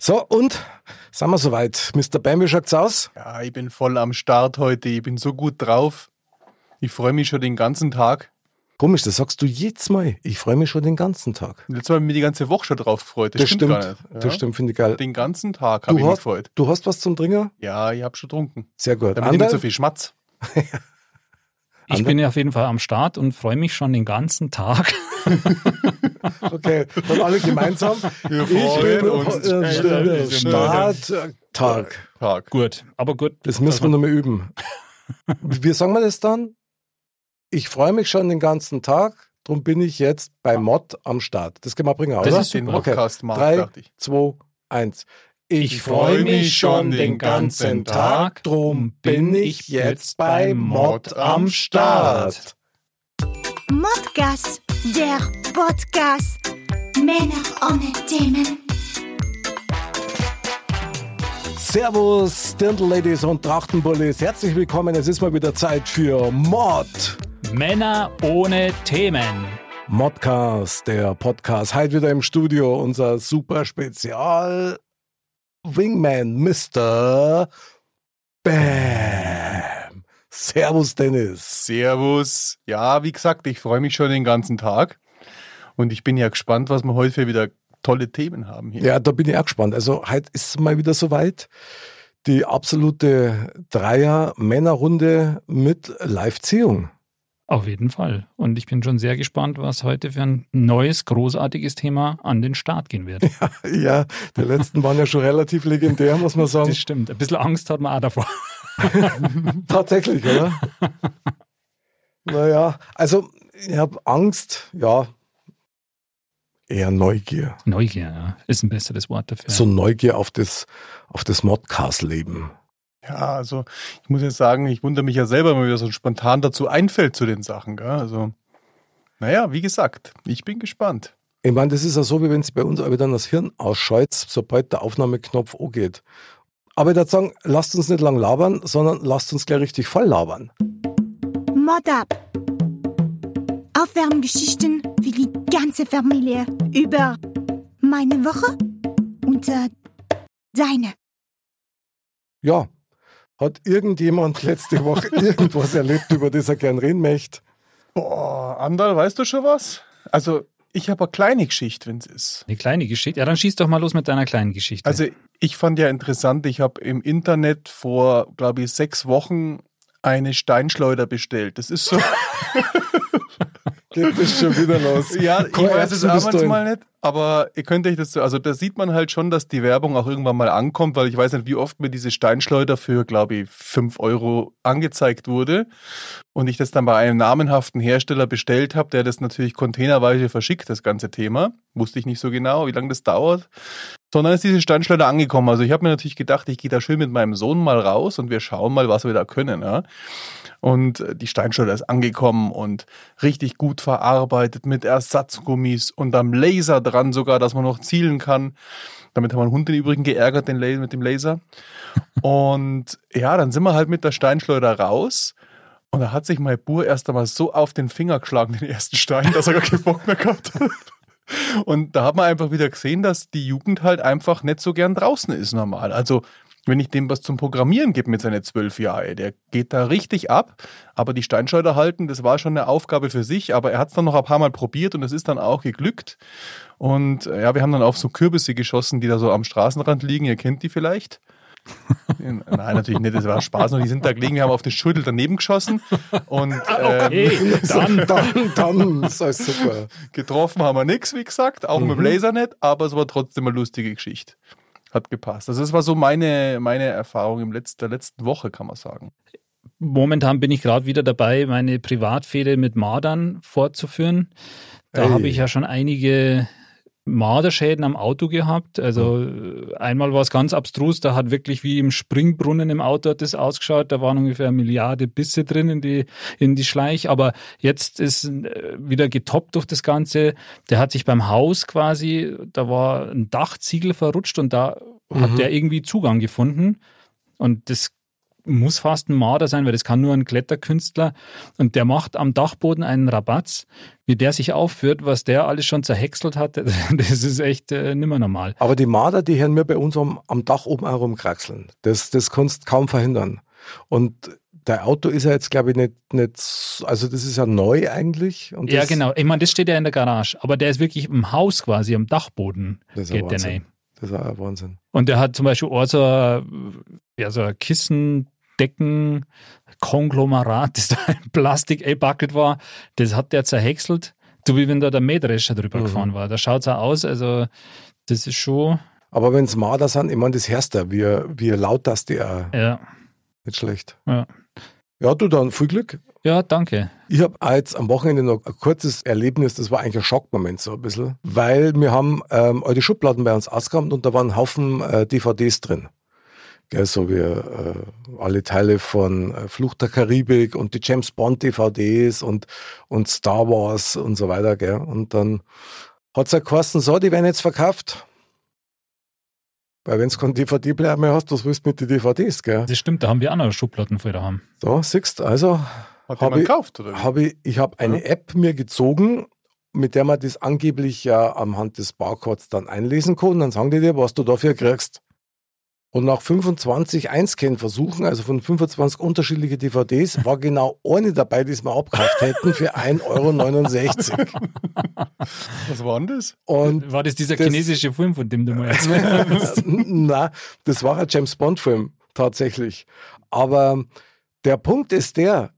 So, und sind wir soweit. Mr. Bam, wie schaut's aus? Ja, ich bin voll am Start heute. Ich bin so gut drauf. Ich freue mich schon den ganzen Tag. Komisch, das sagst du jedes Mal. Ich freue mich schon den ganzen Tag. Letztes Mal habe ich mich die ganze Woche schon drauf gefreut. Das, Das stimmt, stimmt. Ja. Das stimmt, finde ich geil. Den ganzen Tag habe ich mich gefreut. du hast was zum Trinken? Ja, ich habe schon getrunken. Sehr gut. Damit ich nicht so viel schmatz. Ich bin ja auf jeden Fall am Start und freue mich schon den ganzen Tag. Okay, dann alle gemeinsam. Wir ich freuen bin uns. äh, äh, Starttag. Tag. Gut, aber gut. Das müssen wir nochmal üben. Wie sagen wir das dann? Ich freue mich schon den ganzen Tag, darum bin ich jetzt bei Mod am Start. Das können wir bringen, Das oder? ist Den. Podcast machen, Drei, ich. zwei, eins. Ich freu mich schon den ganzen Tag, drum bin ich jetzt bei Mod am Start. Modcast, der Podcast. Männer ohne Themen. Servus, Dirndl-Ladies und Trachtenbullis. Herzlich willkommen. Es ist mal wieder Zeit für Mod. Männer ohne Themen. Modcast, der Podcast. Heute wieder im Studio unser super Spezial Wingman Mr. Bam. Servus, Dennis. Servus. Ja, wie gesagt, ich freue mich schon den ganzen Tag. Und ich bin ja gespannt, was wir heute für wieder tolle Themen haben hier. Ja, da bin ich auch gespannt. Also heute ist es mal wieder soweit. Die absolute Dreier-Männerrunde mit Live-Ziehung. Auf jeden Fall. Und ich bin schon sehr gespannt, was heute für ein neues, großartiges Thema an den Start gehen wird. Ja, die letzten waren ja schon relativ legendär, muss man sagen. Das stimmt. Ein bisschen Angst hat man auch davor. Tatsächlich, oder? naja, also ich habe Angst, ja, eher Neugier. Neugier, ja. Ist ein besseres Wort dafür. So Neugier auf das, auf das Modcast-Leben. Ja, also ich muss jetzt sagen, ich wundere mich ja selber, wenn mir wieder so spontan dazu einfällt zu den Sachen. Gell? Also, naja, wie gesagt, ich bin gespannt. Ich meine, das ist ja so, wie wenn sie bei uns aber dann das Hirn ausschaltet, sobald der Aufnahmeknopf angeht. Aber ich würde sagen, lasst uns nicht lang labern, sondern lasst uns gleich richtig voll labern. Mod ab. Aufwärmgeschichten für die ganze Familie über meine Woche und äh, deine. Ja, hat irgendjemand letzte Woche irgendwas erlebt, über das er gern reden möchte? Boah, Andal, weißt du schon was? Also, ich habe eine kleine Geschichte, wenn es ist. Eine kleine Geschichte. Ja, dann schieß doch mal los mit deiner kleinen Geschichte. Also, ich fand ja interessant, ich habe im Internet vor, glaube ich, sechs Wochen eine Steinschleuder bestellt. Das ist so. Geht das schon wieder los? Ja, ich Kein weiß es du manchmal nicht, aber ihr könnt euch das so, also da sieht man halt schon, dass die Werbung auch irgendwann mal ankommt, weil ich weiß nicht, wie oft mir diese Steinschleuder für, glaube ich, 5 Euro angezeigt wurde und ich das dann bei einem namenhaften Hersteller bestellt habe, der das natürlich containerweise verschickt, das ganze Thema. Wusste ich nicht so genau, wie lange das dauert. Sondern ist diese Steinschleuder angekommen. Also ich habe mir natürlich gedacht, ich gehe da schön mit meinem Sohn mal raus und wir schauen mal, was wir da können. Ja? Und äh, die Steinschleuder ist angekommen und richtig gut verarbeitet mit Ersatzgummis und am Laser dran sogar, dass man noch zielen kann. Damit haben wir den Hund im Übrigen geärgert, den mit dem Laser. Und ja, dann sind wir halt mit der Steinschleuder raus. Und da hat sich mein Bur erst einmal so auf den Finger geschlagen, den ersten Stein, dass er gar keinen Bock mehr gehabt hat. Und da hat man einfach wieder gesehen, dass die Jugend halt einfach nicht so gern draußen ist normal. Also wenn ich dem was zum Programmieren gebe mit seinen zwölf Jahren, der geht da richtig ab. Aber die Steinschleuder halten, das war schon eine Aufgabe für sich. Aber er hat es dann noch ein paar Mal probiert und es ist dann auch geglückt. Und äh, ja, wir haben dann auf so Kürbisse geschossen, die da so am Straßenrand liegen. Ihr kennt die vielleicht. Nein, natürlich nicht, das war Spaß. Und die sind da gelegen, wir haben auf den Schüttel daneben geschossen. Und ähm, hey, dann. Dann, dann ist alles super. Getroffen haben wir nichts, wie gesagt, auch mit dem Laser nicht, aber es war trotzdem eine lustige Geschichte. Hat gepasst. Also das war so meine, meine Erfahrung im Letz-, der letzten Woche, kann man sagen. Momentan bin ich gerade wieder dabei, meine Privatfehde mit Mardern fortzuführen. Da habe ich ja schon einige Marderschäden am Auto gehabt. Also äh, einmal war es ganz abstrus, da hat wirklich wie im Springbrunnen im Auto hat das ausgeschaut. Da waren ungefähr eine Milliarde Bisse drin in die, in die Schleich. Aber jetzt ist äh, wieder getoppt durch das Ganze. Der hat sich beim Haus quasi, da war ein Dachziegel verrutscht und da hat der irgendwie Zugang gefunden. Und das muss fast ein Marder sein, weil das kann nur ein Kletterkünstler. Und der macht am Dachboden einen Rabatz, wie der sich aufführt, was der alles schon zerhäckselt hat. Das ist echt äh, nimmer normal. Aber die Marder, die hören wir bei uns am, am Dach oben auch rumkraxeln. Das, das kannst du kaum verhindern. Und der Auto ist ja jetzt, glaube ich, nicht, nicht, also das ist ja neu eigentlich. Ja, genau. Ich meine, das steht ja in der Garage, aber der ist wirklich im Haus quasi, am Dachboden Das ist ja geht der rein. Das ist ja Wahnsinn. Und der hat zum Beispiel auch so ein, ja, so ein Kissendecken, Konglomerat, das da in Plastik eingebackelt war, das hat der zerhäckselt, so wie wenn da der Mähdrescher drüber Mhm. gefahren war. Da schaut es auch aus, also das ist schon, Aber wenn es Marder sind, ich meine, das hörst du, wie, wie laut das die auch. ja, Nicht schlecht. ja. Ja, du dann, viel Glück. Ja, danke. Ich habe jetzt am Wochenende noch ein kurzes Erlebnis, das war eigentlich ein Schockmoment so ein bisschen, weil wir haben ähm, alte Schubladen bei uns ausgeräumt und da waren ein Haufen äh, DVDs drin. Gell, so wie äh, alle Teile von äh, Flucht der Karibik und die James Bond DVDs und, und Star Wars und so weiter. Gell. Und dann hat's ja geheißen, so, die werden jetzt verkauft. Weil wenn du keinen DVD-Player mehr hast, was willst du mit den DVDs? Gell? Das stimmt, da haben wir auch noch Schubladen voll daheim. So, siehst also Hat Hab jemand ich- gekauft, oder? habe ich, ich habe eine App mir gezogen, mit der man das angeblich ja am Hand des Barcodes dann einlesen kann. Dann sagen die dir, was du dafür kriegst. Und nach 25 Einscan-Versuchen, also von 25 unterschiedliche DVDs, war genau eine dabei, die es mir abgekauft hätten für 1,69 Euro. Was war denn das? Und War das dieser das- chinesische Film, von dem du mal erzählt hast? na, das war ein James Bond-Film, tatsächlich. Aber der Punkt ist der,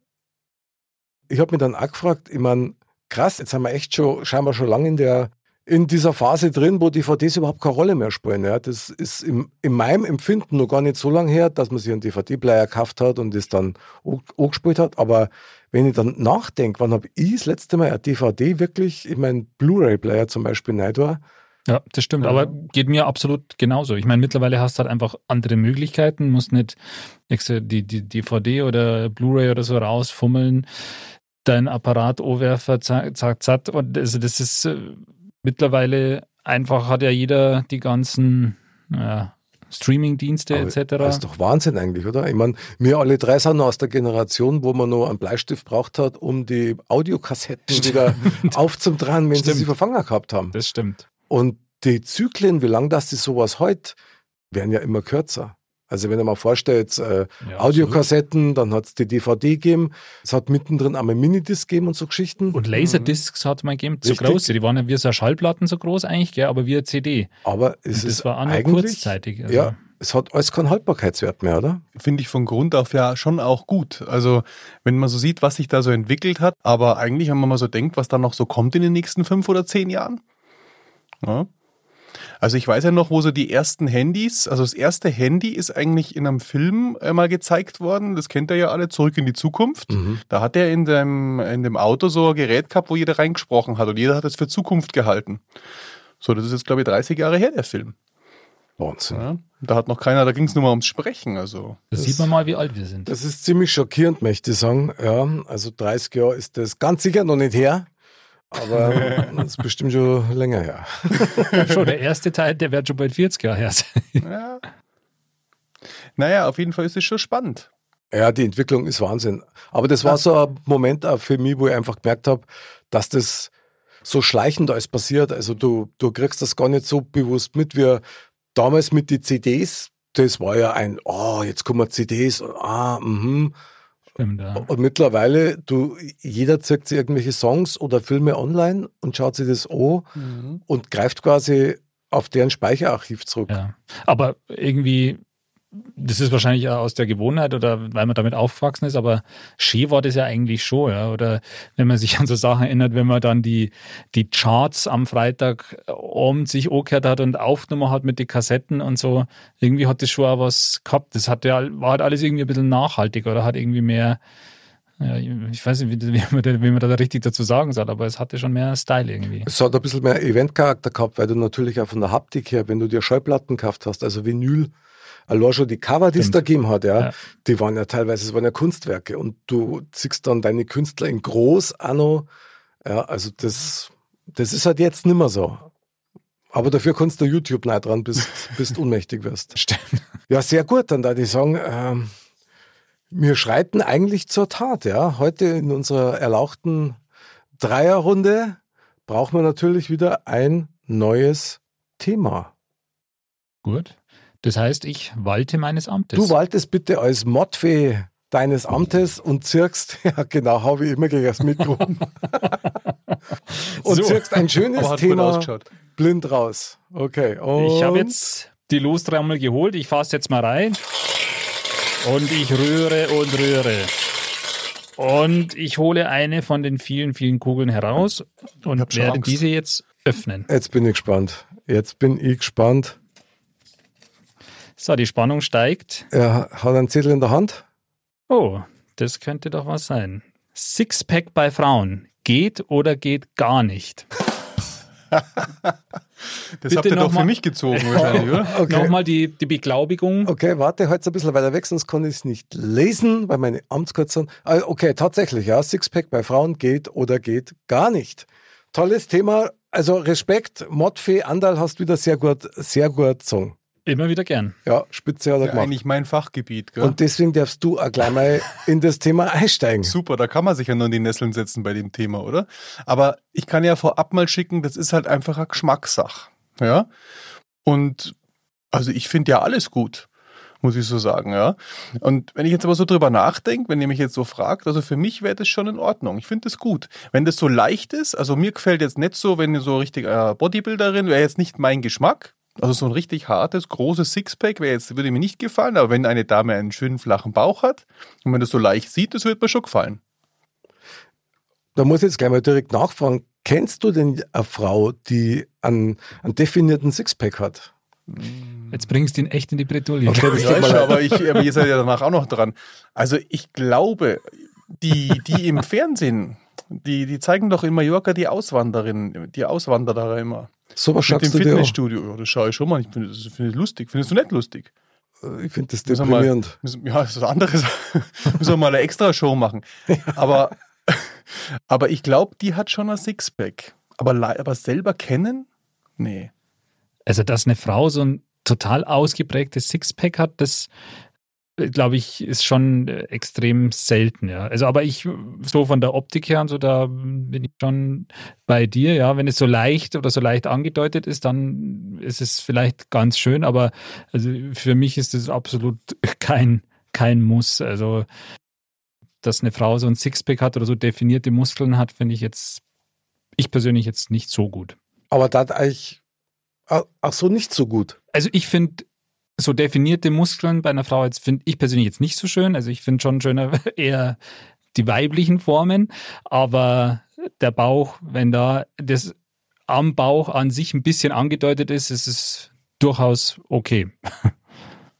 ich habe mich dann auch gefragt, ich meine, krass, jetzt haben wir echt schon, scheinbar schon lange in der in dieser Phase drin, wo DVDs überhaupt keine Rolle mehr spielen. Ja. Das ist im, in meinem Empfinden noch gar nicht so lange her, dass man sich einen DVD-Player gekauft hat und das dann auch, gespielt hat. Aber wenn ich dann nachdenke, wann habe ich das letzte Mal ein DVD wirklich in meinen Blu-ray-Player zum Beispiel rein da? Ja, das stimmt, aber geht mir absolut genauso. Ich meine, mittlerweile hast du halt einfach andere Möglichkeiten, musst nicht extra die, die DVD oder Blu-ray oder so rausfummeln, deinen Apparat zack, zack, zack. Und also das ist äh, mittlerweile einfach, hat ja jeder die ganzen ja, Streaming-Dienste etc. Das ist doch Wahnsinn eigentlich, oder? Ich meine, wir alle drei sind noch aus der Generation, wo man noch einen Bleistift braucht hat, um die Audiokassetten wieder aufzudrehen, wenn sie Stimmt. sie verfangen gehabt haben. Das stimmt. Und die Zyklen, wie lang das die sowas heute, werden ja immer kürzer. Also wenn du mal vorstellt, äh, Ja, Audiokassetten, dann hat es die DVD gegeben, es hat mittendrin einmal Minidisc gegeben und so Geschichten. Und Laserdiscs hat man gegeben, so Richtig. groß. Die waren ja wie so Schallplatten so groß eigentlich, gell, aber wie eine CD. Aber es das ist war auch nur eigentlich, kurzzeitig. Also. Ja, es hat alles keinen Haltbarkeitswert mehr, oder? Finde ich von Grund auf ja schon auch gut. Also, wenn man so sieht, was sich da so entwickelt hat, aber eigentlich, wenn man mal so denkt, was da noch so kommt in den nächsten fünf oder zehn Jahren. Ja. Also ich weiß ja noch, wo so die ersten Handys, also das erste Handy ist eigentlich in einem Film äh, mal gezeigt worden, das kennt ihr ja alle, Zurück in die Zukunft. Da hat er in dem, in dem Auto so ein Gerät gehabt, wo jeder reingesprochen hat und jeder hat es für Zukunft gehalten. So, das ist jetzt glaube ich 30 Jahre her, der Film. Wahnsinn. Ja. Da hat noch keiner, da ging es nur mal ums Sprechen, also. Das, sieht man mal, wie alt wir sind. Das ist ziemlich schockierend, möchte ich sagen. Ja, also 30 Jahre ist das ganz sicher noch nicht her, aber das ist bestimmt schon länger her. schon der erste Teil, der wird schon bald 40 Jahre her sein. Ja. Naja, auf jeden Fall ist es schon spannend. Ja, die Entwicklung ist Wahnsinn. Aber das war so ein Moment auch für mich, wo ich einfach gemerkt habe, dass das so schleichend alles passiert. Also du, du kriegst das gar nicht so bewusst mit, wie damals mit den CDs. Das war ja ein, oh, jetzt kommen CDs, ah, mhm. Stimmt, ja. Und mittlerweile, du, jeder zeigt sich irgendwelche Songs oder Filme online und schaut sich das an und greift quasi auf deren Speicherarchiv zurück. ja. Aber irgendwie, das ist wahrscheinlich aus der Gewohnheit oder weil man damit aufgewachsen ist, aber schön war das ja eigentlich schon, ja. Oder wenn man sich an so Sachen erinnert, wenn man dann die, die Charts am Freitag um sich angehört hat und aufgenommen hat mit den Kassetten und so, irgendwie hat das schon auch was gehabt. Das hat ja, war halt alles irgendwie ein bisschen nachhaltig oder hat irgendwie mehr, Ja, ich weiß nicht, wie, wie, man da, wie man da richtig dazu sagen soll, aber es hatte schon mehr Style irgendwie. Es hat ein bisschen mehr Eventcharakter gehabt, weil du natürlich auch von der Haptik her, wenn du dir Schallplatten gekauft hast, also Vinyl, allein schon die Cover, die es da gegeben hat, ja, Ja. die waren ja teilweise, es waren ja Kunstwerke und du siehst dann deine Künstler in groß noch. Ja, also das, das ist halt jetzt nimmer so. Aber dafür kannst du YouTube nah dran, bis, bis du ohnmächtig wirst. Stimmt. Ja, sehr gut. Dann da die sagen, ähm, wir schreiten eigentlich zur Tat. Ja, heute in unserer erlauchten Dreierrunde brauchen wir natürlich wieder ein neues Thema. Gut. Das heißt, ich walte meines Amtes. Du waltest bitte als Mottfee deines Amtes und zirkst, ja genau, habe ich immer gegen das Mikro. und So. zirkst ein schönes Thema blind raus. Okay. Und Ich habe jetzt die Lostrommel geholt. Ich fasse jetzt mal rein. Und ich rühre und rühre. Und ich hole eine von den vielen, vielen Kugeln heraus und werde Angst. diese jetzt öffnen. Jetzt bin ich gespannt. Jetzt bin ich gespannt. So, die Spannung steigt. Er hat einen Zettel in der Hand. Oh, das könnte doch was sein. Sixpack bei Frauen. Geht oder geht gar nicht? Das Bitte habt ihr noch doch mal- für mich gezogen wahrscheinlich, oder? Okay. Nochmal die, die Beglaubigung. Okay, warte, halt ein bisschen weiter weg, sonst kann ich es nicht lesen, weil meine Amtskürzel sind. Ah, Okay, tatsächlich, ja, Sixpack bei Frauen geht oder geht gar nicht. Tolles Thema, also Respekt, Modfee, Andal hast wieder sehr gut, sehr gut gesungen. Immer wieder gern. Ja, Spitze hat er Ja, gemacht. eigentlich mein Fachgebiet. Gell? Und deswegen darfst du auch gleich mal in das Thema einsteigen. Super, da kann man sich ja nur in die Nesseln setzen bei dem Thema, oder? Aber ich kann ja vorab mal schicken, das ist halt einfach eine Geschmackssache. Ja. Und also ich finde ja alles gut, muss ich so sagen, ja. Und wenn ich jetzt aber so drüber nachdenke, wenn ihr mich jetzt so fragt, also für mich wäre das schon in Ordnung. Ich finde das gut. Wenn das so leicht ist, also mir gefällt jetzt nicht so, wenn ihr so richtig äh, Bodybuilderin, wäre jetzt nicht mein Geschmack. Also so ein richtig hartes, großes Sixpack wäre jetzt, würde mir nicht gefallen, aber wenn eine Dame einen schönen flachen Bauch hat und man das so leicht sieht, das wird mir schon gefallen. Da muss ich jetzt gleich mal direkt nachfragen. Kennst du denn eine Frau, die einen, einen definierten Sixpack hat? Jetzt bringst du ihn echt in die Bredouille. Okay, das Ja, tut mir schon, aber, ich, aber ihr seid ja danach auch noch dran. Also ich glaube, die, die im Fernsehen, die, die zeigen doch in Mallorca die Auswanderin, die Auswanderer immer. So was Mit dem schaust du dir. Fitnessstudio. Ja, das schaue ich schon mal. Ich finde das finde ich lustig. Findest du nicht lustig? Ich finde das Müssen mal- deprimierend. müssen- Ja, das ist was anderes. Müssen wir mal eine extra Show machen. Aber, aber ich glaube, die hat schon ein Sixpack. Aber, aber selber kennen? Nee. Also, dass eine Frau so ein total ausgeprägtes Sixpack hat, das glaube ich, ist schon äh, extrem selten, ja. Also, aber ich, so von der Optik her und so, da bin ich schon bei dir, ja. Wenn es so leicht oder so leicht angedeutet ist, dann ist es vielleicht ganz schön, aber also für mich ist es absolut kein, kein Muss. Also, dass eine Frau so ein Sixpack hat oder so definierte Muskeln hat, finde ich jetzt, ich persönlich jetzt nicht so gut. Aber da hat eigentlich ach so nicht so gut. Also ich finde so definierte Muskeln bei einer Frau jetzt finde ich persönlich jetzt nicht so schön. Also ich finde schon schöner eher die weiblichen Formen, aber der Bauch, wenn da das am Bauch an sich ein bisschen angedeutet ist, ist es durchaus okay.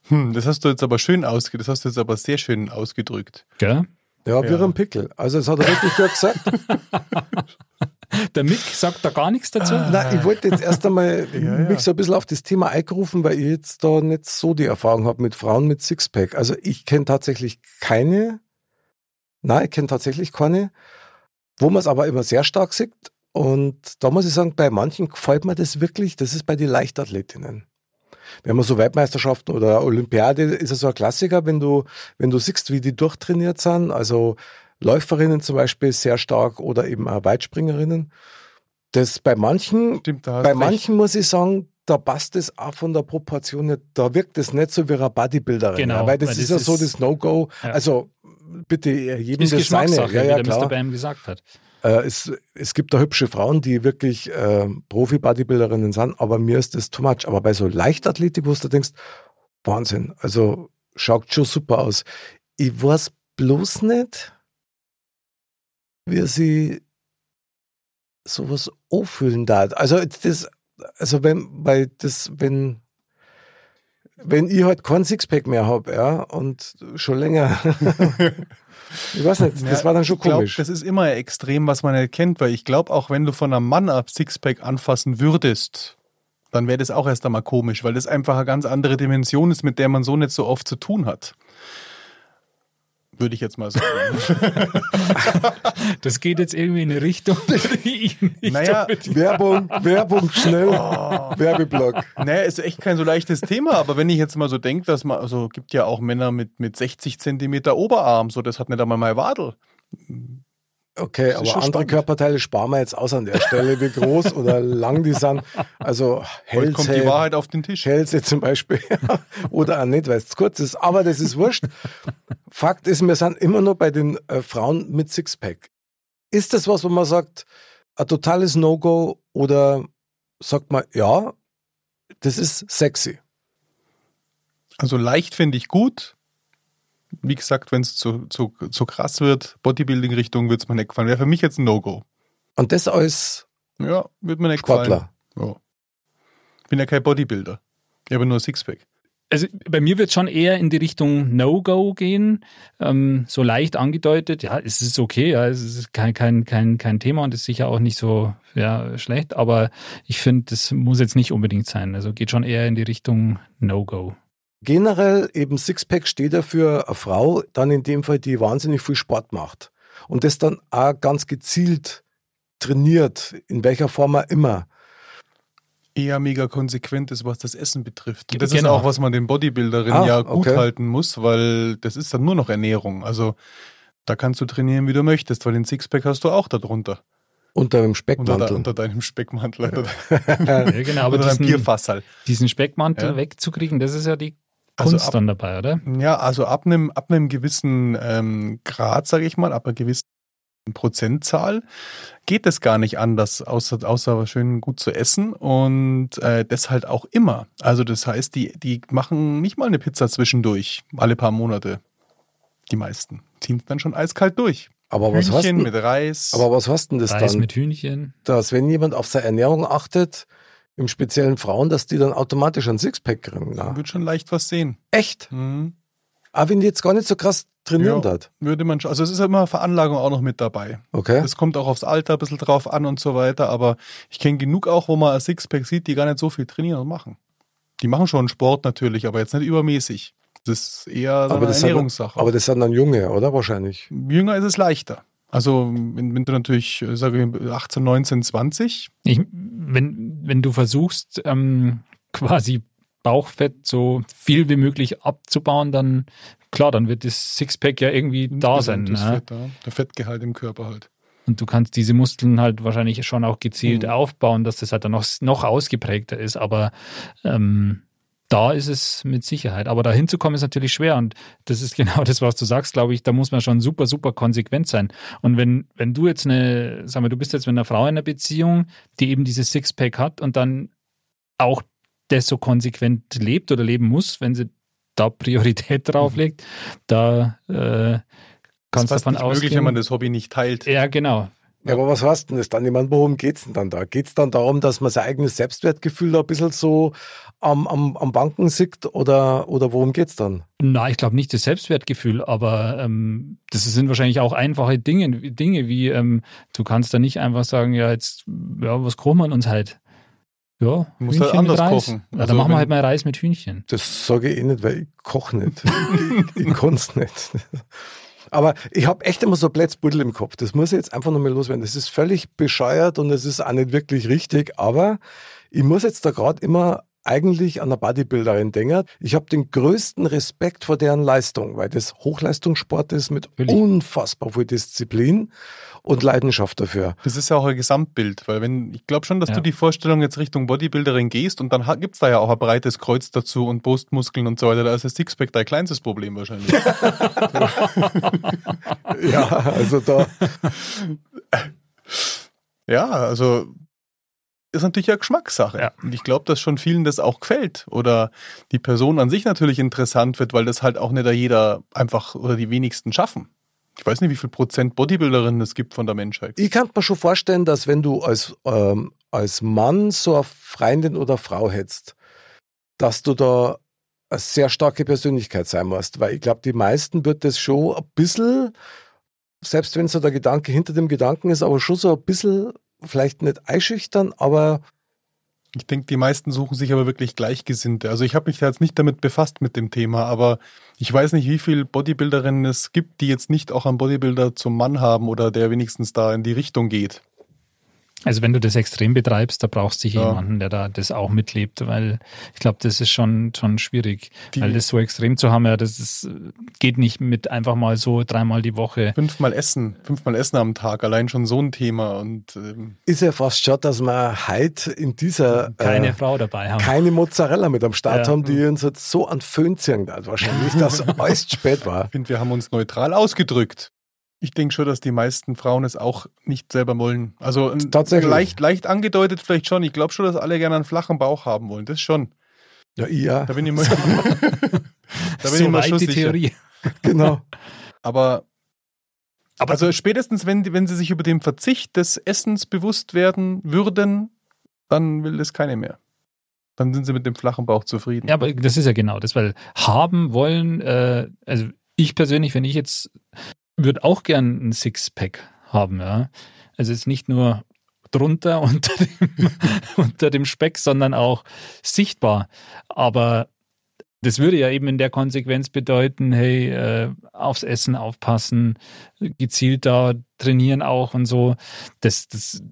Hm, das hast du jetzt aber schön ausge, das hast du jetzt aber sehr schön ausgedrückt. Gell? Ja, wie Ja. ein Pickel. Also das hat er wirklich gut gesagt. Der Mick sagt da gar nichts dazu. Nein, ich wollte jetzt erst einmal Ja, ja. mich so ein bisschen auf das Thema eingerufen, weil ich jetzt da nicht so die Erfahrung habe mit Frauen mit Sixpack. Also ich kenne tatsächlich keine, nein, ich kenne tatsächlich keine, wo man es aber immer sehr stark sieht. Und da muss ich sagen, bei manchen gefällt mir das wirklich, das ist bei den Leichtathletinnen. Wenn man so Weltmeisterschaften oder Olympiade ist es so ein Klassiker, wenn du, wenn du siehst, wie die durchtrainiert sind, also Läuferinnen zum Beispiel sehr stark oder eben auch Weitspringerinnen. Das bei manchen, Stimmt, da bei recht. manchen muss ich sagen, da passt es auch von der Proportion nicht. Da wirkt es nicht so wie eine Bodybuilderin. Genau, weil das weil ist das ja so das No-Go. Ja. Also bitte jedem Ist das seine. Ja, ja, wie der Mr. Bam gesagt hat. Äh, es, es gibt da hübsche Frauen, die wirklich äh, Profi-Bodybuilderinnen sind, aber mir ist das too much. Aber bei so Leichtathletik, wo du denkst, Wahnsinn, also schaut schon super aus. Ich weiß bloß nicht, wie sie sowas auffüllen da. Also das, also wenn, weil das, wenn, wenn ich halt kein Sixpack mehr habe, ja, und schon länger. ich weiß nicht, das Ja, war dann schon glaub, komisch. Das ist immer extrem, was man nicht kennt, weil ich glaube, auch wenn du von einem Mann ab Sixpack anfassen würdest, dann wäre das auch erst einmal komisch, weil das einfach eine ganz andere Dimension ist, mit der man so nicht so oft zu tun hat. Würde ich jetzt mal sagen. Das geht jetzt irgendwie in eine Richtung, die ich nicht Naja, Werbung, Werbung, schnell. Oh. Werbeblock. Naja, ist echt kein so leichtes Thema, aber wenn ich jetzt mal so denke, dass man, also gibt ja auch Männer mit, mit 60 Zentimeter Oberarm, so das hat nicht einmal mein Wadel. Okay, aber andere spannend. Körperteile sparen wir jetzt aus an der Stelle, wie groß oder lang die sind. Also Heute kommt die Hälse, Wahrheit auf den Tisch. Hälse zum Beispiel. oder auch nicht, weil es kurz ist. Aber das ist wurscht. Fakt ist, wir sind immer noch bei den äh, Frauen mit Sixpack. Ist das was, wo man sagt, ein totales No-Go oder sagt man, ja, das ist sexy? Also leicht finde ich gut. Wie gesagt, wenn es zu, zu, zu krass wird, Bodybuilding-Richtung wird es mir nicht gefallen. Wäre für mich jetzt ein No-Go. Und das als Ja, wird mir nicht Sportler. gefallen. Ja. Bin ja kein Bodybuilder. Ich habe nur ein Sixpack. Also bei mir wird schon eher in die Richtung No-Go gehen, ähm, so leicht angedeutet. Ja, es ist okay, ja, es ist kein, kein, kein, kein Thema und ist sicher auch nicht so ja, schlecht, aber ich finde, das muss jetzt nicht unbedingt sein. Also geht schon eher in die Richtung No-Go. Generell eben Sixpack steht dafür eine Frau, dann in dem Fall, die wahnsinnig viel Sport macht. Und das dann auch ganz gezielt trainiert, in welcher Form auch immer. Eher mega konsequent ist, was das Essen betrifft. Und das Genau. ist auch, was man den Bodybuilderinnen Ah, ja gut okay. halten muss, weil das ist dann nur noch Ernährung. Also da kannst du trainieren, wie du möchtest, weil den Sixpack hast du auch darunter. Unter dem Unter, Speckmantel. de, unter deinem Speckmantel. Unter, Ja, genau, aber unter diesen, Bierfassel. diesen Speckmantel Ja. wegzukriegen, das ist ja die Also Kunst ab- dann dabei, oder? Ja, also ab einem, ab einem gewissen ähm, Grad, sage ich mal, ab einer gewissen Prozentzahl geht es gar nicht anders, außer, außer schön gut zu essen und äh, das halt auch immer. Also das heißt, die, die machen nicht mal eine Pizza zwischendurch, alle paar Monate. Die meisten ziehen es dann schon eiskalt durch. aber, was hast Hühnchen denn, mit Reis. aber was hast denn das Reis dann? mit Hühnchen. Dass wenn jemand auf seine Ernährung achtet, im speziellen Frauen, dass die dann automatisch ein Sixpack kriegen. man wird schon leicht was sehen. echt? Mhm. Auch wenn die jetzt gar nicht so krass trainieren Ja. hat. Würde man schon, also es ist ja immer Veranlagung auch noch mit dabei. Okay. Das kommt auch aufs Alter ein bisschen drauf an und so weiter, aber ich kenne genug auch, wo man ein Sixpack sieht, die gar nicht so viel trainieren und machen. Die machen schon Sport natürlich, aber jetzt nicht übermäßig. Das ist eher so aber, eine Ernährungssache. aber das sind dann Junge, oder? Wahrscheinlich. Jünger ist es leichter. Also wenn, du natürlich, äh, sage ich, 18, 19, 20, Ich, wenn, wenn du versuchst, ähm, quasi Bauchfett so viel wie möglich abzubauen, dann klar, dann wird das Sixpack ja irgendwie da sein. das Ne? Fett, ja. der Fettgehalt im Körper halt. Und du kannst diese Muskeln halt wahrscheinlich schon auch gezielt Mhm. aufbauen, dass das halt dann noch, noch ausgeprägter ist. Aber ähm, da ist es mit Sicherheit. Aber da hinzukommen ist natürlich schwer. Und das ist genau das, was du sagst, glaube ich. Da muss man schon super, super konsequent sein. Und wenn, wenn du jetzt eine, sag mal, du bist jetzt mit einer Frau in einer Beziehung, die eben dieses Sixpack hat und dann auch das so konsequent lebt oder leben muss, wenn sie da Priorität drauf legt, da äh, Das kannst ist fast davon nicht möglich, ausgehen. wenn man das Hobby nicht teilt. ja, genau. Ja, aber was heißt denn das dann? Ich meine, worum geht's denn dann da? Geht's dann darum, dass man sein eigenes Selbstwertgefühl da ein bisschen so am, am, am Banken sieht oder, oder worum geht's dann? Na, ich glaube nicht das Selbstwertgefühl, aber ähm, das sind wahrscheinlich auch einfache Dinge, Dinge wie ähm, du kannst da nicht einfach sagen, ja jetzt, ja, was kochen wir uns halt? Ja, Du musst halt anders kochen. Ja, Also dann machen wir halt mal Reis mit Hühnchen. Das sage ich eh nicht, weil ich koche nicht. ich ich kann's nicht. Aber ich habe echt immer so Plätzbudel im Kopf. Das muss ich jetzt einfach nochmal loswerden. Das ist völlig bescheuert und es ist auch nicht wirklich richtig. Aber ich muss jetzt da gerade immer eigentlich an eine Bodybuilderin denken. Ich habe den größten Respekt vor deren Leistung, weil das Hochleistungssport ist mit Natürlich. unfassbar viel Disziplin und Leidenschaft dafür. Das ist ja auch ein Gesamtbild, weil wenn, ich glaube schon, dass Ja. du die Vorstellung jetzt Richtung Bodybuilderin gehst und dann ha- gibt's da ja auch ein breites Kreuz dazu und Brustmuskeln und so weiter. Da ist das Sixpack dein kleinstes Problem wahrscheinlich. Ja, also da. ja, also ist natürlich eine Geschmackssache. Ja. Und ich glaube, dass schon vielen das auch gefällt oder die Person an sich natürlich interessant wird, weil das halt auch nicht jeder einfach oder die wenigsten schaffen. Ich weiß nicht, wie viel Prozent Bodybuilderinnen es gibt von der Menschheit. Ich kann mir schon vorstellen, dass wenn du als, ähm, als Mann so eine Freundin oder Frau hättest, dass du da eine sehr starke Persönlichkeit sein musst, weil ich glaube, die meisten wird das schon ein bisschen, selbst wenn so der Gedanke hinter dem Gedanken ist, aber schon so ein bisschen, vielleicht nicht einschüchtern, aber Ich denke, die meisten suchen sich aber wirklich Gleichgesinnte. Also ich habe mich da jetzt nicht damit befasst mit dem Thema, aber ich weiß nicht, wie viele Bodybuilderinnen es gibt, die jetzt nicht auch einen Bodybuilder zum Mann haben oder der wenigstens da in die Richtung geht. Also wenn du das extrem betreibst, da brauchst du Ja. jemanden, der da das auch mitlebt, weil ich glaube, das ist schon schon schwierig, Die- weil das so extrem zu haben, ja, das ist, geht nicht mit einfach mal so dreimal die Woche. Fünfmal Essen, fünfmal Essen am Tag, allein schon so ein Thema. Und ähm, ist ja fast schon, dass wir heute in dieser Keine äh, Frau dabei haben. keine Mozzarella mit am Start Ja. haben, die uns jetzt so an Föhn ziehen hat. Wahrscheinlich, dass alles zu spät war. ich finde, wir haben uns neutral ausgedrückt. Ich denke schon, dass die meisten Frauen es auch nicht selber wollen. Also Tatsächlich. leicht, leicht angedeutet vielleicht schon. Ich glaube schon, dass alle gerne einen flachen Bauch haben wollen. Das schon. Ja, ich ja. Da bin ich mal, da bin ich so mal weit schon die sicher. Theorie. Genau. Aber, also spätestens, wenn, wenn sie sich über den Verzicht des Essens bewusst werden würden, dann will das keine mehr. Dann sind sie mit dem flachen Bauch zufrieden. Ja, aber das ist ja genau das, weil haben wollen, äh, also ich persönlich, wenn ich jetzt, würde auch gern ein Sixpack haben, ja. Also jetzt nicht nur drunter unter dem, unter dem Speck, sondern auch sichtbar. Aber das würde ja eben in der Konsequenz bedeuten, hey, äh, aufs Essen aufpassen, gezielt da trainieren auch und so. Das, das,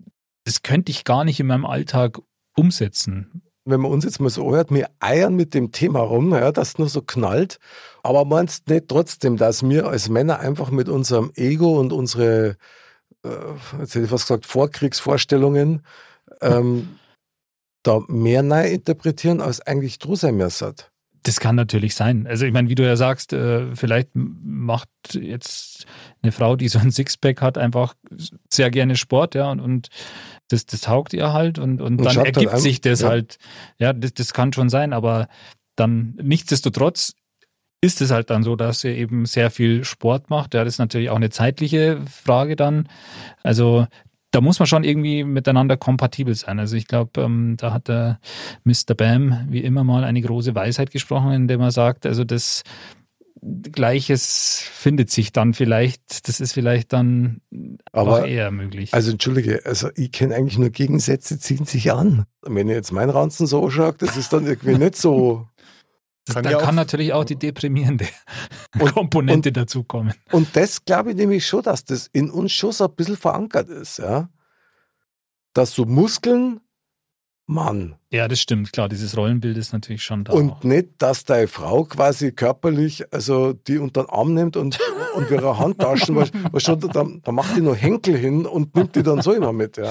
das könnte ich gar nicht in meinem Alltag umsetzen. Wenn man uns jetzt mal so hört, wir eiern mit dem Thema rum, ja, das nur so knallt. Aber meinst nicht trotzdem, dass wir als Männer einfach mit unserem Ego und unsere, äh, jetzt hätte ich fast gesagt, Vorkriegsvorstellungen ähm, da mehr neu interpretieren, als eigentlich drüber sein? Das kann natürlich sein. Also ich meine, wie du ja sagst, äh, vielleicht macht jetzt eine Frau, die so ein Sixpack hat, einfach sehr gerne Sport, ja, und, und das, das taugt ihr halt und, und Und dann halt ergibt an, sich das ja. halt, ja, das, das kann schon sein, aber dann nichtsdestotrotz ist es halt dann so, dass er eben sehr viel Sport macht. Ja, das ist natürlich auch eine zeitliche Frage dann. Also da muss man schon irgendwie miteinander kompatibel sein. Also ich glaube, ähm, da hat der Mr. Bam wie immer mal eine große Weisheit gesprochen, indem er sagt, also das Gleiches findet sich dann vielleicht, das ist vielleicht dann Aber- auch eher möglich. Also entschuldige, also ich kenne eigentlich nur Gegensätze ziehen sich an. Wenn ich jetzt meinen Ranzen so anschaue, das ist dann irgendwie nicht so. Das, kann da ja auch- kann natürlich auch die deprimierende Und- Komponente dazukommen. Und das glaube ich nämlich schon, dass das in uns schon so ein bisschen verankert ist, ja. Dass so Muskeln, Mann. Ja, das stimmt, klar, dieses Rollenbild ist natürlich schon da. Und auch. nicht, dass deine Frau quasi körperlich, also die unter den Arm nimmt und, und ihre Handtaschen, schon, da, da macht die noch Henkel hin und nimmt die dann so immer mit, ja.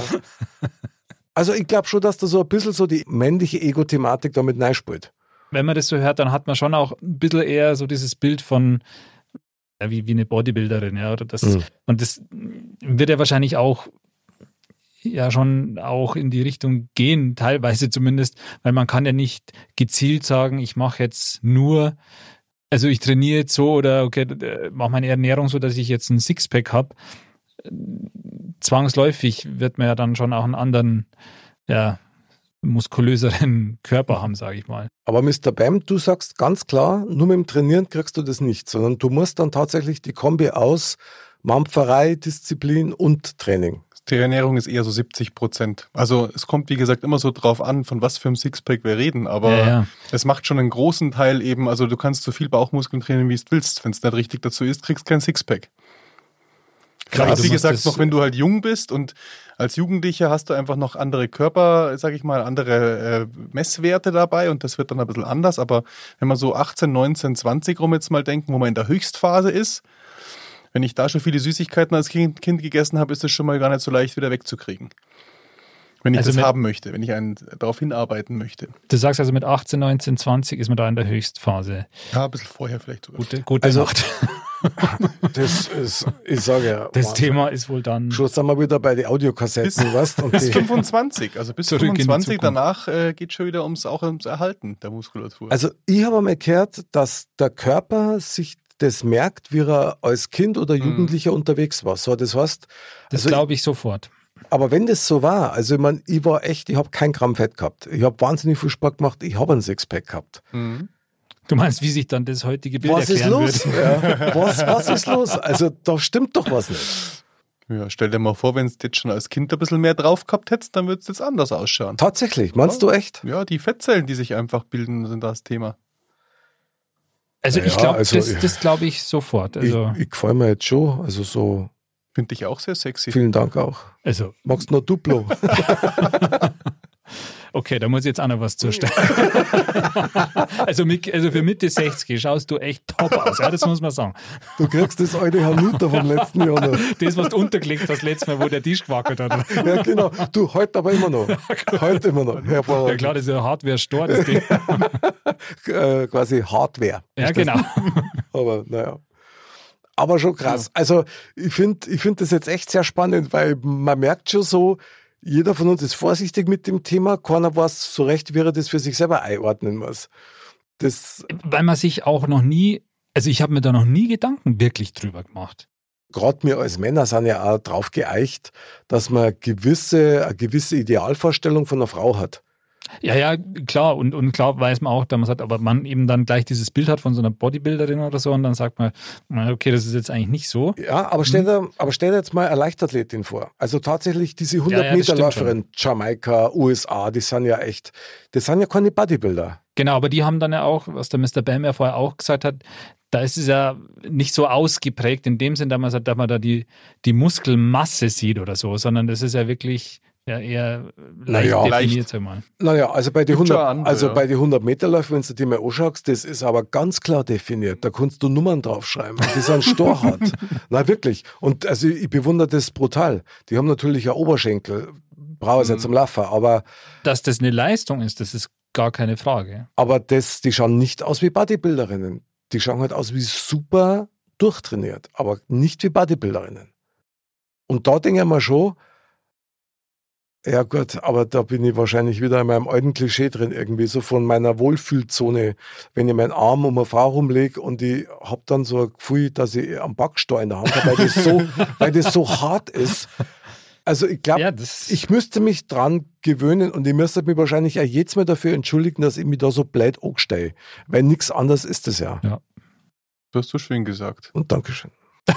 Also ich glaube schon, dass da so ein bisschen so die männliche Ego-Thematik damit reinspielt. Wenn man das so hört, dann hat man schon auch ein bisschen eher so dieses Bild von ja, wie, wie eine Bodybuilderin, ja. Oder das, Mhm. Und das wird ja wahrscheinlich auch ja schon auch in die Richtung gehen, teilweise zumindest, weil man kann ja nicht gezielt sagen, ich mache jetzt nur, also ich trainiere jetzt so oder okay, äh, mache meine Ernährung so, dass ich jetzt ein Sixpack habe. Zwangsläufig wird man ja dann schon auch einen anderen, ja, muskulöseren Körper haben, sage ich mal. Aber Mr. Bam, du sagst ganz klar, nur mit dem Trainieren kriegst du das nicht, sondern du musst dann tatsächlich die Kombi aus Mampferei, Disziplin und Training. Die Ernährung ist eher so 70 Prozent. Also es kommt, wie gesagt, immer so drauf an, von was für einem Sixpack wir reden. Aber Ja, ja. es macht schon einen großen Teil eben, also du kannst so viel Bauchmuskeln trainieren, wie du willst. Wenn es nicht richtig dazu ist, kriegst du kein Sixpack. Klar, wie gesagt, noch wenn du halt jung bist und als Jugendlicher hast du einfach noch andere Körper, sag ich mal, andere äh, Messwerte dabei und das wird dann ein bisschen anders. Aber wenn man so 18, 19, 20 rum jetzt mal denken, wo man in der Höchstphase ist, wenn ich da schon viele Süßigkeiten als Kind, kind gegessen habe, ist das schon mal gar nicht so leicht wieder wegzukriegen. Wenn ich Also das mit- haben möchte, wenn ich einen darauf hinarbeiten möchte. Du sagst also mit 18, 19, 20 ist man da in der Höchstphase. Ja, ein bisschen vorher vielleicht sogar. Gute, gute Also- Nacht. Das ist, ich sage ja, Das Mann, Thema ist wohl dann. schon sind wir wieder bei den Bis- Audiokassetten, weißt und Bis die, 25, also bis Zurück in die 25, Zukunft. danach äh, geht schon wieder ums auch ums Erhalten der Muskulatur. Also ich habe einmal gehört, dass der Körper sich das merkt, wie er als Kind oder Jugendlicher unterwegs war. So, das heißt, Das also glaube ich sofort. Aber wenn das so war, also ich meine, ich war echt, ich habe kein Gramm Fett gehabt. Ich habe wahnsinnig viel Sport gemacht, ich habe einen Sixpack gehabt. Mhm. Du meinst, wie sich dann das heutige Bild Was ist erklären los? wird? Ja. Was, was ist los? Also da stimmt doch was nicht. Ja, stell dir mal vor, wenn du jetzt schon als Kind ein bisschen mehr drauf gehabt hättest, dann würde es jetzt anders ausschauen. Tatsächlich, meinst du echt? Ja, die Fettzellen, die sich einfach bilden, sind das Thema. Also ich Ja, glaube, also, das, ja. das glaube ich sofort. Also, Ich, ich gefall mir jetzt schon. Also so, Finde ich auch sehr sexy. vielen Dank auch. also Magst du noch Duplo? okay, da muss ich jetzt auch noch was zustellen. also, mit, also für Mitte 60 schaust du echt top aus, ja, das muss man sagen. Du kriegst das alte Hanuta vom letzten Jahr noch. Das, was du untergelegt hast letztes Mal, wo der Tisch gewackelt hat. Ja, genau. Du, heute aber immer noch. Heute immer noch. Ja Hervorragend. klar, das ist ja Hardware-Store, das Ding. Äh, quasi Hardware. Ja, genau. Aber naja. Aber schon krass. Also ich finde ich find das jetzt echt sehr spannend, weil man merkt schon so, jeder von uns ist vorsichtig mit dem Thema. Keiner weiß so recht, wie er das für sich selber einordnen muss. Das Weil man sich auch noch nie, also ich habe mir da noch nie Gedanken wirklich drüber gemacht. gerade wir als Männer sind ja auch drauf geeicht, dass man gewisse, eine gewisse Idealvorstellung von einer Frau hat. Ja, ja, klar. Und, und klar weiß man auch, dass man sagt, aber man eben dann gleich dieses Bild hat von so einer Bodybuilderin oder so und dann sagt man, okay, das ist jetzt eigentlich nicht so. Ja, aber stell dir, aber stell dir jetzt mal eine Leichtathletin vor. Also tatsächlich diese 100 Ja, ja, Jamaika, USA, die sind ja echt, das sind ja keine Bodybuilder. Genau, aber die haben dann ja auch, was der Mr. Bam ja vorher auch gesagt hat, da ist es ja nicht so ausgeprägt in dem Sinn, dass man, sagt, dass man da die, die Muskelmasse sieht oder so, sondern das ist ja wirklich ja, eher leicht Naja, definiert, leicht. sag mal. Naja, also bei den Gibt schon 100, andere, also ja. bei den 100 Meter Läufen, wenn du dir mal anschaust, das ist aber ganz klar definiert. Da kannst du Nummern draufschreiben. Die sind storhart. Na wirklich. Und also ich bewundere das brutal. Die haben natürlich ja Oberschenkel. Brauche es ja Mhm. zum Laufen. Aber, Dass das eine Leistung ist, das ist gar keine Frage. aber das, die schauen nicht aus wie Bodybuilderinnen. Die schauen halt aus wie super durchtrainiert, aber nicht wie Bodybuilderinnen. Und da denke ich mir schon, ja gut, aber da bin ich wahrscheinlich wieder in meinem alten Klischee drin, irgendwie so von meiner Wohlfühlzone, wenn ich meinen Arm um eine Frau rumlege und ich hab dann so ein Gefühl, dass ich am Backstein in der Hand habe, weil das so, weil das so hart ist. Also ich glaube, Ja, das- ich müsste mich dran gewöhnen und ich müsste mich wahrscheinlich auch jetzt mal dafür entschuldigen, dass ich mich da so blöd angstehe. Weil nichts anderes ist es ja. Ja. Du hast so schön gesagt. Und Dankeschön.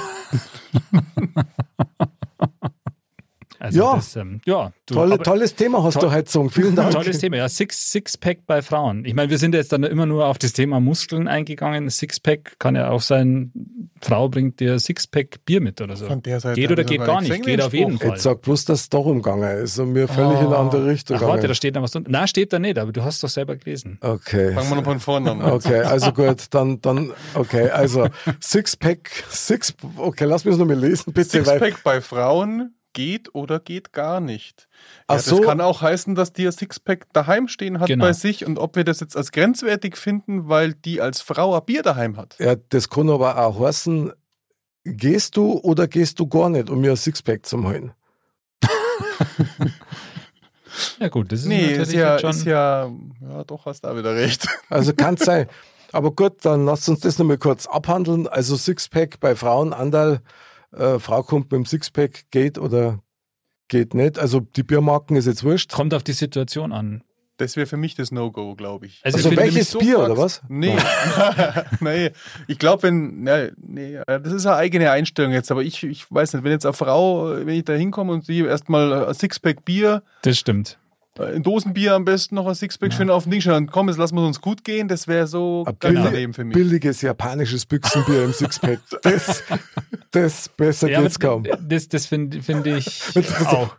Also Ja. das, ähm, ja du, Tolle, aber- tolles Thema hast toll- du heute gesungen. Vielen Dank. Tolles Thema, ja. Six, Sixpack bei Frauen. Ich meine, wir sind jetzt dann immer nur auf das Thema Muskeln eingegangen. Sixpack kann ja auch sein, Frau bringt dir Sixpack Bier mit oder so. Von der Seite Geht oder geht noch gar nicht Geht auf jeden. Fall. Jetzt sag bloß, dass es darum gegangen ist und mir völlig in eine andere Richtung Ach, warte, da steht da was drunter. Nein, steht da nicht, aber du hast doch selber gelesen. Okay. Fangen wir noch von vorne an. Okay, also gut, dann, dann, okay, also Sixpack, Six, okay, lass mich es nochmal lesen, bitte, Sixpack bei Frauen geht oder geht gar nicht. Ach Ja, so. Das kann auch heißen, dass die ein Sixpack daheim stehen hat Genau. bei sich und ob wir das jetzt als grenzwertig finden, weil die als Frau ein Bier daheim hat. ja, das kann aber auch heißen, gehst du oder gehst du gar nicht, um mir ein Sixpack zu holen? Ja gut, das ist Nee, natürlich ist ja, schon... ist ja, ja, doch, hast da wieder recht. Also kann sein. Aber gut, dann lasst uns das nochmal kurz abhandeln. Also Sixpack bei Frauen, Andal, äh, Frau kommt mit dem Sixpack, geht oder geht nicht. Also die Biermarken ist jetzt wurscht. kommt auf die Situation an. Das wäre für mich das No-Go, glaube ich. Also, Also welches mich Bier, oder fragst- was? Nee. nee. Ich glaube, wenn, ne, nee, das ist eine eigene Einstellung jetzt, aber ich, ich weiß nicht, wenn jetzt eine Frau, wenn ich da hinkomme und sie erstmal ein Sixpack Bier, Das stimmt. Ein Dosenbier am besten noch ein Sixpack schön auf den Ding schauen, komm, jetzt lassen wir uns gut gehen, das wäre so Ein ganz daneben für mich. billiges japanisches Büchsenbier im Sixpack. Das, das besser Ja, geht's kaum. Das, das finde find ich auch.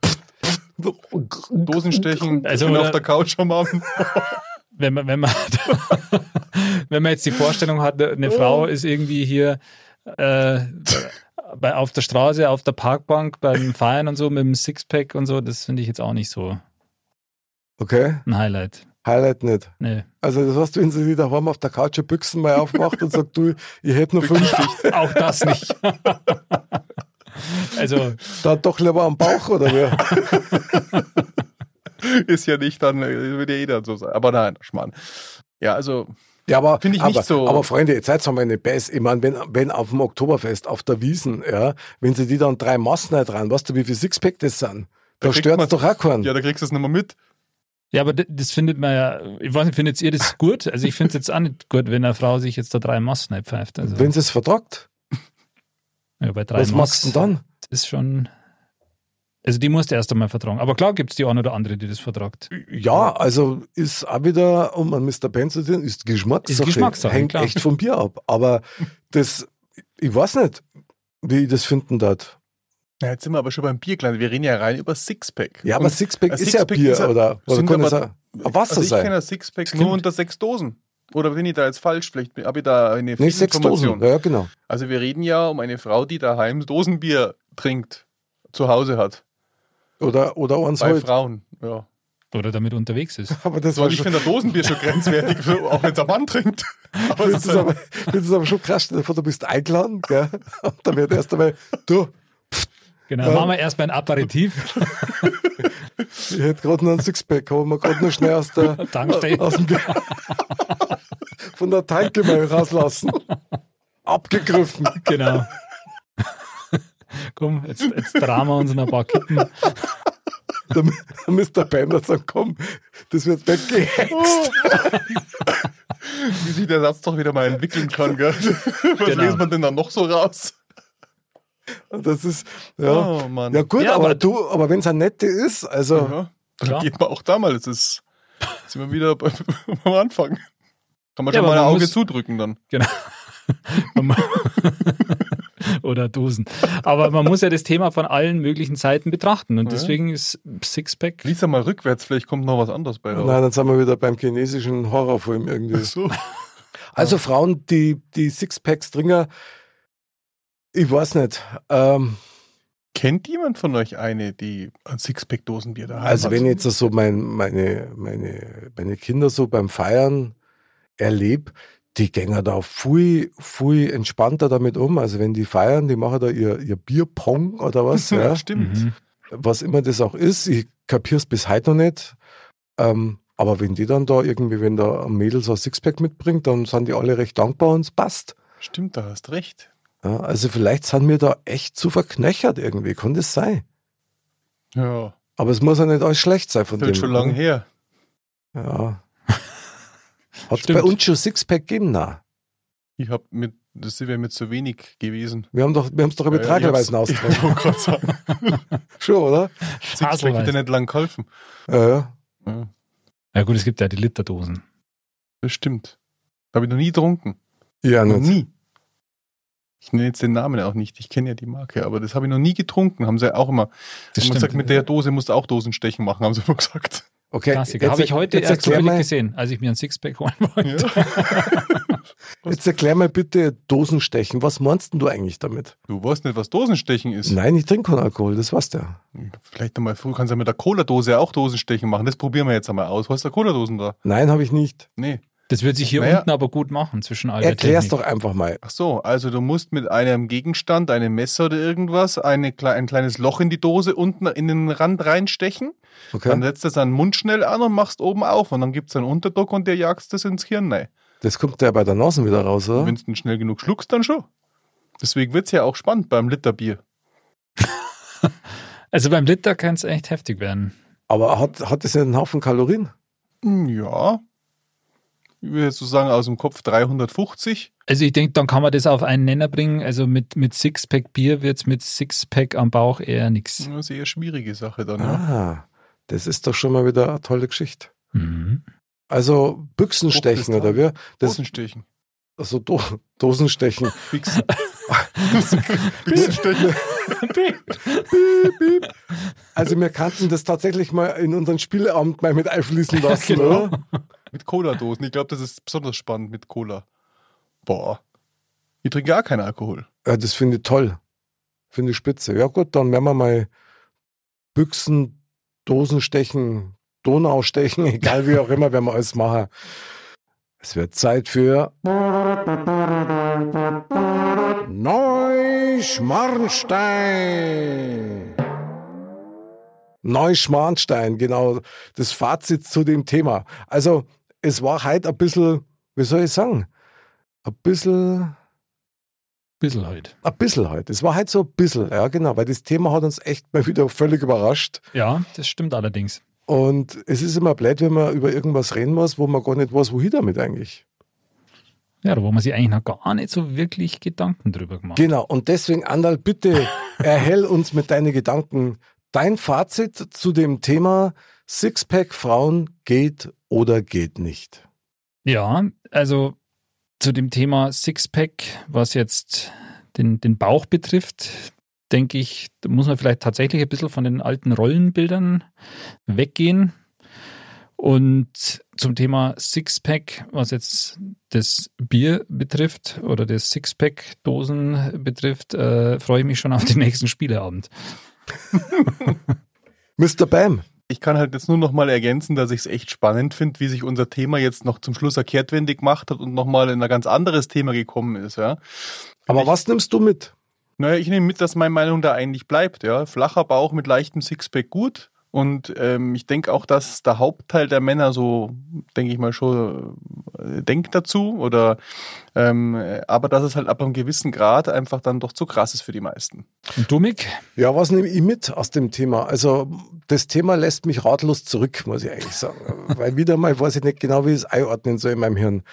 Dosenstechen Also, oder- auf der Couch am Abend. wenn man, wenn man, wenn man jetzt die Vorstellung hat, eine Frau ist irgendwie hier äh, bei, auf der Straße, auf der Parkbank beim Feiern und so mit dem Sixpack und so, das finde ich jetzt auch nicht so Okay, ein Highlight. Highlight nicht. Nee. Also das heißt, wenn sie die daheim auf der Couch ein Büchsen mal aufmacht und sagt, du, ich hätte nur fünf, Auch das nicht. also, dann doch lieber am Bauch oder wie? ist ja nicht dann, würde ja jeder so sein. Aber nein, Schmarrn. Ja, also, Ja, aber, Finde ich nicht aber, so- aber Freunde, jetzt seid mal eine Bass. Ich meine, wenn, wenn auf dem Oktoberfest, auf der Wiesen, ja, wenn sie die dann drei Massen dran, weißt du, wie viel Sixpack das sind? Da stört's man- doch auch keinen. ja, da kriegst du es nicht mehr mit. Ja, aber das findet man ja, ich weiß nicht, findet ihr das gut? Also ich finde es jetzt auch nicht gut, wenn eine Frau sich jetzt da drei Mass pfeift. Also, Wenn sie es vertragt, ja, bei drei was Mass machst du denn dann? ist schon, also die musst du erst einmal vertragen. Aber klar gibt es die eine oder andere, die das vertragt. Ja, also ist auch wieder, um an Mr. Penn zu sagen, ist Geschmackssache. Ist Geschmackssache, Hängt klar. echt vom Bier ab. Aber das, ich weiß nicht, wie ich das finden darf. Ja, jetzt sind wir aber schon beim Bier gelandet. Wir reden ja rein über Sixpack. Ja, aber Und Sixpack ein ist ja Sixpack Bier, ist ja- oder? Oder kann es aber- auch ein Wasser also ich kenne sein? das Sixpack Stimmt. nur unter sechs Dosen. Oder bin ich da jetzt falsch? Vielleicht habe ich da eine Nee, sechs. Dosen. Ja, genau. Also wir reden ja um eine Frau, die daheim Dosenbier trinkt, zu Hause hat. Oder, oder eins Bei halt. Frauen, ja. Oder damit unterwegs ist. Aber das So, war ich finde der Dosenbier schon grenzwertig, für- auch wenn es ein Mann trinkt. Aber das es ist aber, das aber schon krass. Du bist eingeladen, gell? Und dann wird erst einmal, du, Genau, machen wir erstmal ein Aperitif. ich hätte gerade noch einen Sixpack, haben wir gerade noch schnell aus der, Tankstelle. aus dem, von der Tanke mal rauslassen. Abgegriffen. genau. Komm, jetzt, jetzt drehen wir uns noch ein paar Kippen. Der Mr. Bender sagt, komm, das wird weggehext. wie sich der Satz doch wieder mal entwickeln kann, gell? Was Genau. lesen wir denn dann noch so raus? Das ist, ja. Oh, Mann. Ja gut, Ja, aber, aber- du, aber wenn es ein nette ist, also Ja, dann geht man auch da mal. Das ist, sind wir wieder beim, beim Anfang. Kann man Ja, schon mal ein Auge muss- zudrücken dann. Genau. Oder Dosen. Aber man muss ja das Thema von allen möglichen Seiten betrachten. Und deswegen ist Sixpack. Lies mal rückwärts, vielleicht kommt noch was anderes bei raus. nein, dann sind wir wieder beim chinesischen Horrorfilm irgendwie. So. Also Frauen, die, die Sixpacks trinken, ich weiß nicht. Ähm, Kennt jemand von euch eine, die ein Sixpack-Dosenbier da also hat? wenn ich jetzt so mein, meine, meine, meine Kinder so beim Feiern erlebe, die gehen da viel, viel entspannter damit um. Also wenn die feiern, die machen da ihr, ihr Bierpong oder was. ja, stimmt. Mhm. was immer das auch ist, ich kapier's bis heute noch nicht. Ähm, aber wenn die dann da irgendwie, wenn da ein Mädel so ein Sixpack mitbringt, dann sind die alle recht dankbar und es passt. Stimmt, da hast recht. Ja, also vielleicht sind wir da echt zu verknöchert irgendwie, kann das sein. Ja, Aber es muss ja nicht alles schlecht sein von das dem. ist schon lange her. Ja. Hat es bei uns schon Sixpack gegeben? Nein. Ich habe mit, das wäre mit zu wenig gewesen. Wir haben doch, wir haben es doch über Ja, wollte gerade sagen. Schon, oder? Sixpack hätte nicht lang geholfen. Ja, ja. Ja, Ja gut, es gibt ja die Literdosen. das stimmt. Habe ich noch nie getrunken. Ja, Noch nicht. nie. Ich nenne jetzt den Namen auch nicht. Ich kenne ja die Marke, aber das habe ich noch nie getrunken. Haben sie auch immer. Das haben stimmt. gesagt, mit der Dose musst du auch Dosenstechen machen, haben sie immer gesagt. Okay, Klassiker. Habe ich heute jetzt erst erklär, zufällig mal, gesehen, als ich mir ein Sixpack holen wollte. jetzt erklär mal bitte Dosenstechen. Was meinst du eigentlich damit? Du weißt nicht, was Dosenstechen ist. Nein, ich trinke keinen Alkohol, das weißt du ja. Vielleicht einmal früh kannst du ja mit der Cola-Dose auch Dosenstechen machen. Das probieren wir jetzt einmal aus. Hast du Cola-Dosen da? Nein, habe ich nicht. Nee. Das wird sich hier Naja. unten aber gut machen zwischen all der Erklär's Technik. doch einfach mal. Ach so, also du musst mit einem Gegenstand, einem Messer oder irgendwas, eine, ein kleines Loch in die Dose unten in den Rand reinstechen. Dann Okay? setzt du deinen Mund schnell an und machst oben auf. Und dann gibt es einen Unterdruck und der jagst das ins Hirn rein. Das kommt ja bei der Nase wieder raus, oder? Wenn du schnell genug schluckst, dann schon. Deswegen wird es ja auch spannend beim Literbier. Also beim Liter kann es echt heftig werden. Aber hat, hat das nicht einen Haufen Kalorien? Hm, Ja. Ich würde jetzt so sagen, aus dem Kopf 350. Also ich denke, dann kann man das auf einen Nenner bringen. Also mit, mit Sixpack Bier wird es mit Sixpack am Bauch eher nichts. Eine sehr schwierige Sache dann, ja. Ah, das ist doch schon mal wieder eine tolle Geschichte. Mhm. Also Büchsenstechen oder wir? Das, Dosenstechen. also Do Dosenstechen. Wichsen. Dosenstechen. Also wir kannten das tatsächlich mal in unseren Spieleabend mal mit einfließen lassen, Genau. oder? Mit Cola-Dosen. Ich glaube, das ist besonders spannend mit Cola. Boah. Ich trinke gar keinen Alkohol. Ja, das finde ich toll. Finde ich spitze. Ja gut, dann werden wir mal Büchsen, Dosenstechen, Donaustechen, egal wie auch immer, werden wir alles machen. Es wird Zeit für Neuschmarnstein. Neuschmarnstein, genau. Das Fazit zu dem Thema. Also, es war heute ein bisschen, wie soll ich sagen, ein bisschen Bisschen halt. ein bisschen halt. Es war halt so ein bisschen, ja genau, weil das Thema hat uns echt mal wieder völlig überrascht. Ja, das stimmt allerdings. Und es ist immer blöd, wenn man über irgendwas reden muss, wo man gar nicht weiß, wohin damit eigentlich. Ja, da wo man sich eigentlich noch gar nicht so wirklich Gedanken drüber gemacht. Genau, und deswegen, Andal, bitte erhell uns mit deinen Gedanken dein Fazit zu dem Thema Sixpack Frauen geht oder geht nicht. Ja, also zu dem Thema Sixpack, was jetzt den, den Bauch betrifft, denke ich, da muss man vielleicht tatsächlich ein bisschen von den alten Rollenbildern weggehen. Und zum Thema Sixpack, was jetzt das Bier betrifft oder das Sixpack-Dosen betrifft, äh, freue ich mich schon auf den nächsten Spieleabend. Mr. Bam. Ich kann halt jetzt nur noch mal ergänzen, dass ich es echt spannend finde, wie sich unser Thema jetzt noch zum Schluss erkehrtwendig gemacht hat und nochmal in ein ganz anderes Thema gekommen ist. Ja. Aber was nimmst du mit? Naja, ich nehme mit, dass meine Meinung da eigentlich bleibt. Ja. Flacher Bauch mit leichtem Sixpack gut. Und ähm, ich denke auch, dass der Hauptteil der Männer so, denke ich mal, schon äh, denkt dazu. Oder ähm, aber dass es halt ab einem gewissen Grad einfach dann doch zu krass ist für die meisten. Und du, Mick? Ja, was nehme ich mit aus dem Thema? Also das Thema lässt mich ratlos zurück, muss ich eigentlich sagen. Weil wieder mal weiß ich nicht genau, wie ich es einordnen soll in meinem Hirn.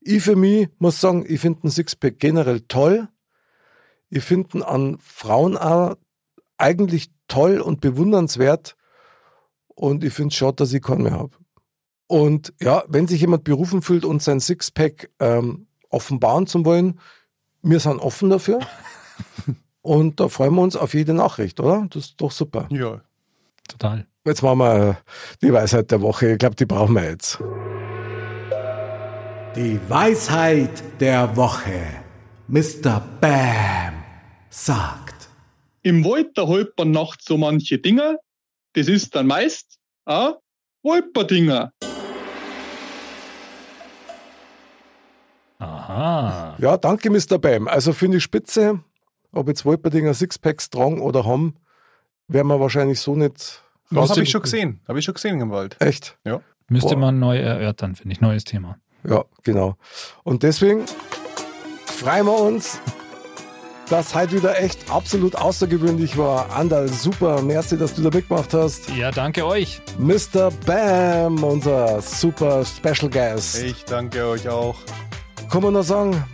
Ich für mich muss sagen, ich finde den Sixpack generell toll. Ich finde an Frauen auch eigentlich toll und bewundernswert. Und ich finde es schade, dass ich keinen mehr habe. Und ja, wenn sich jemand berufen fühlt und sein Sixpack ähm, offenbaren zu wollen, wir sind offen dafür. und da freuen wir uns auf jede Nachricht, oder? Das ist doch super. Ja. Total. Jetzt machen wir die Weisheit der Woche. Ich glaube, die brauchen wir jetzt. Die Weisheit der Woche. Mr. Bam sagt. Im Wald, da holt man nachts so manche Dinger. Das ist dann meist ein Wolperdinger. Aha. Ja, danke, Mr. Bam. Also finde ich spitze. Ob jetzt Wolperdinger Sixpacks tragen oder haben, werden wir wahrscheinlich so nicht Das habe ich schon gesehen. Habe ich schon gesehen im Wald. Echt? Ja. Müsste Boah. man neu erörtern, finde ich. Neues Thema. Ja, genau. Und deswegen freuen wir uns, dass heute wieder echt absolut außergewöhnlich war. Andal, super. Merci, dass du da mitgemacht hast. Ja, danke euch. Mr. Bam, unser super Special Guest. Ich danke euch auch. Kann man noch sagen,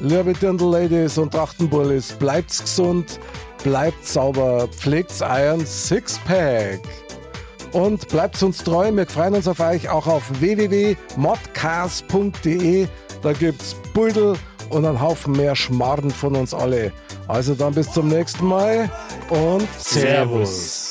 liebe Dirndl-Ladies und Trachtenbullis, bleibt's gesund, bleibt sauber, pflegt's euren Sixpack. Und bleibt uns treu, wir freuen uns auf euch auch auf www.modcast.de. Da gibt's Beutel und einen Haufen mehr Schmarrn von uns alle. Also dann bis zum nächsten Mal und Servus.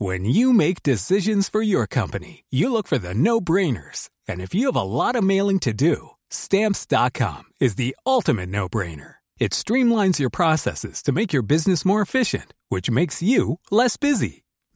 When you make decisions for your company, you look for the no brainers. And if you have a lot of mailing to do, stamps.com is the ultimate no brainer. It streamlines your processes to make your business more efficient, which makes you less busy.